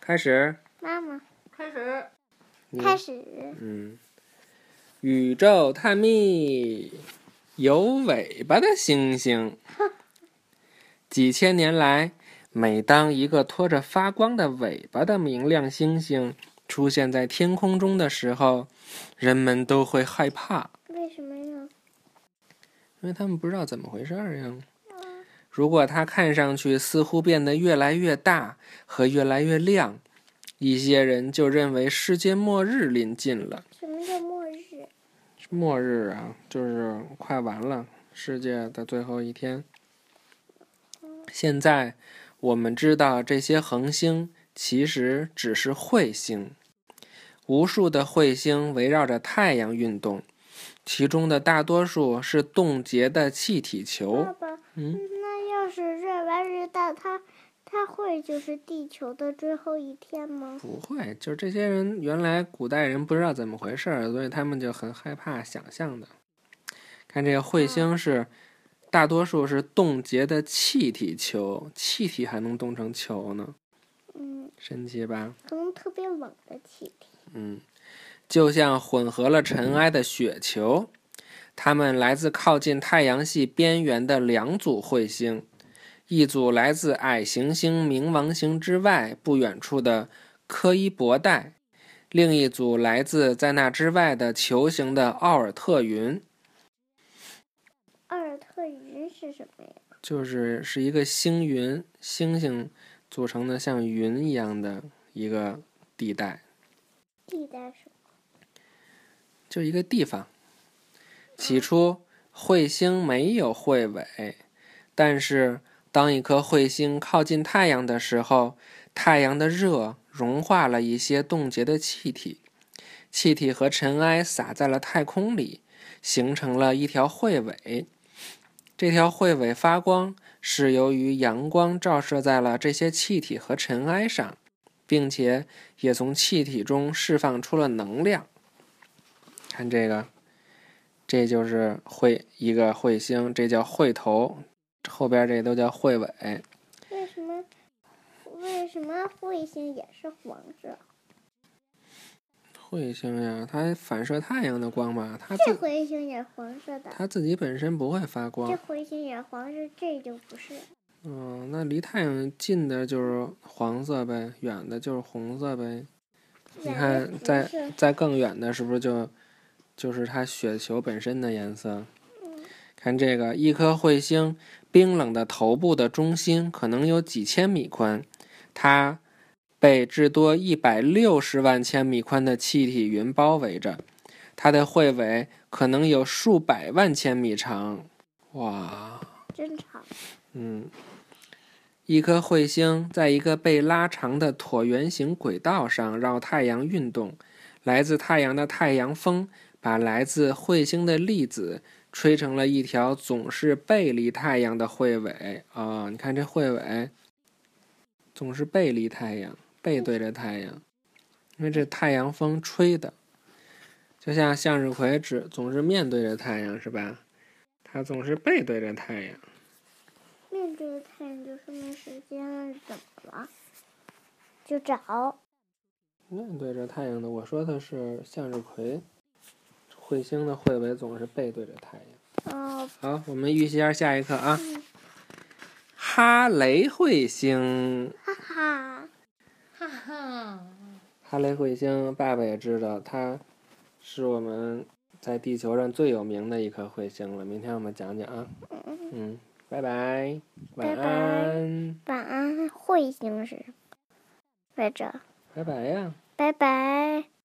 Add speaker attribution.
Speaker 1: 开始。
Speaker 2: 妈妈，
Speaker 3: 开始。
Speaker 2: 开始。
Speaker 1: 嗯，宇宙探秘，有尾巴的星星。几千年来，每当一个拖着发光的尾巴的明亮星星出现在天空中的时候，人们都会害怕。
Speaker 2: 为什么呀？
Speaker 1: 因为他们不知道怎么回事儿呀。如果它看上去似乎变得越来越大和越来越亮，一些人就认为世界末日临近了。
Speaker 2: 什么叫末日？
Speaker 1: 末日啊，就是快完了，世界的最后一天。现在我们知道，这些恒星其实只是彗星，无数的彗星围绕着太阳运动，其中的大多数是冻结的气体球。嗯，
Speaker 2: 是越来越大，它它会就是地球的最后一天吗？
Speaker 1: 不会，就是这些人原来古代人不知道怎么回事儿，所以他们就很害怕想象的。看这个彗星是。大多数是冻结的气体球，气体还能冻成球呢，
Speaker 2: 嗯，
Speaker 1: 神奇吧？
Speaker 2: 可能特别冷的气体。
Speaker 1: 嗯，就像混合了尘埃的雪球，它们来自靠近太阳系边缘的两组彗星，一组来自矮行星冥王星之外不远处的柯伊伯带，另一组来自在那之外的球形的奥尔特云。
Speaker 2: 奥尔特云是什么呀？
Speaker 1: 就是是一个星云，星星组成的像云一样的一个地带。
Speaker 2: 地带什么？
Speaker 1: 就一个地方。起初，彗星没有彗尾，但是当一颗彗星靠近太阳的时候，太阳的热融化了一些冻结的气体，气体和尘埃洒在了太空里，形成了一条彗尾。这条彗尾发光，是由于阳光照射在了这些气体和尘埃上，并且也从气体中释放出了能量。看这个，这就是彗一个彗星，这叫彗头，后边这都叫彗尾。
Speaker 2: 为什么？为什么彗星也是黄色？
Speaker 1: 彗星呀，它反射太阳的光嘛，它
Speaker 2: 这彗星也黄色的。
Speaker 1: 它自己本身不会发光。
Speaker 2: 这彗星也黄色，这就不是。
Speaker 1: 嗯，那离太阳近的就是黄色呗，远的就是红色呗。你看，在在更远的，是不是就就是它雪球本身的颜色？看这个，一颗彗星冰冷的头部的中心可能有几千米宽，它。被至多一百六十万千米宽的气体云包围着，它的彗尾可能有数百万千米长。哇，
Speaker 2: 真长！
Speaker 1: 嗯，一颗彗星在一个被拉长的椭圆形轨道上绕太阳运动，来自太阳的太阳风把来自彗星的粒子吹成了一条总是背离太阳的彗尾。啊，你看这彗尾总是背离太阳。背对着太阳，因为这太阳风吹的，就像向日葵只总是面对着太阳，是吧？它总是背对着太阳。
Speaker 2: 面对着太阳就是没时间了怎么了？就找。
Speaker 1: 面对着太阳的，我说的是向日葵，彗星的彗尾总是背对着太阳。
Speaker 2: 哦。
Speaker 1: 好，我们预习下下一课啊。哈雷彗星。
Speaker 2: 哈哈。
Speaker 3: 哈哈，
Speaker 1: 哈雷彗星，爸爸也知道，它是我们在地球上最有名的一颗彗星了。明天我们讲讲啊。嗯，拜拜，晚安。
Speaker 2: 晚安，彗星是，来着。
Speaker 1: 拜拜呀。
Speaker 2: 拜拜。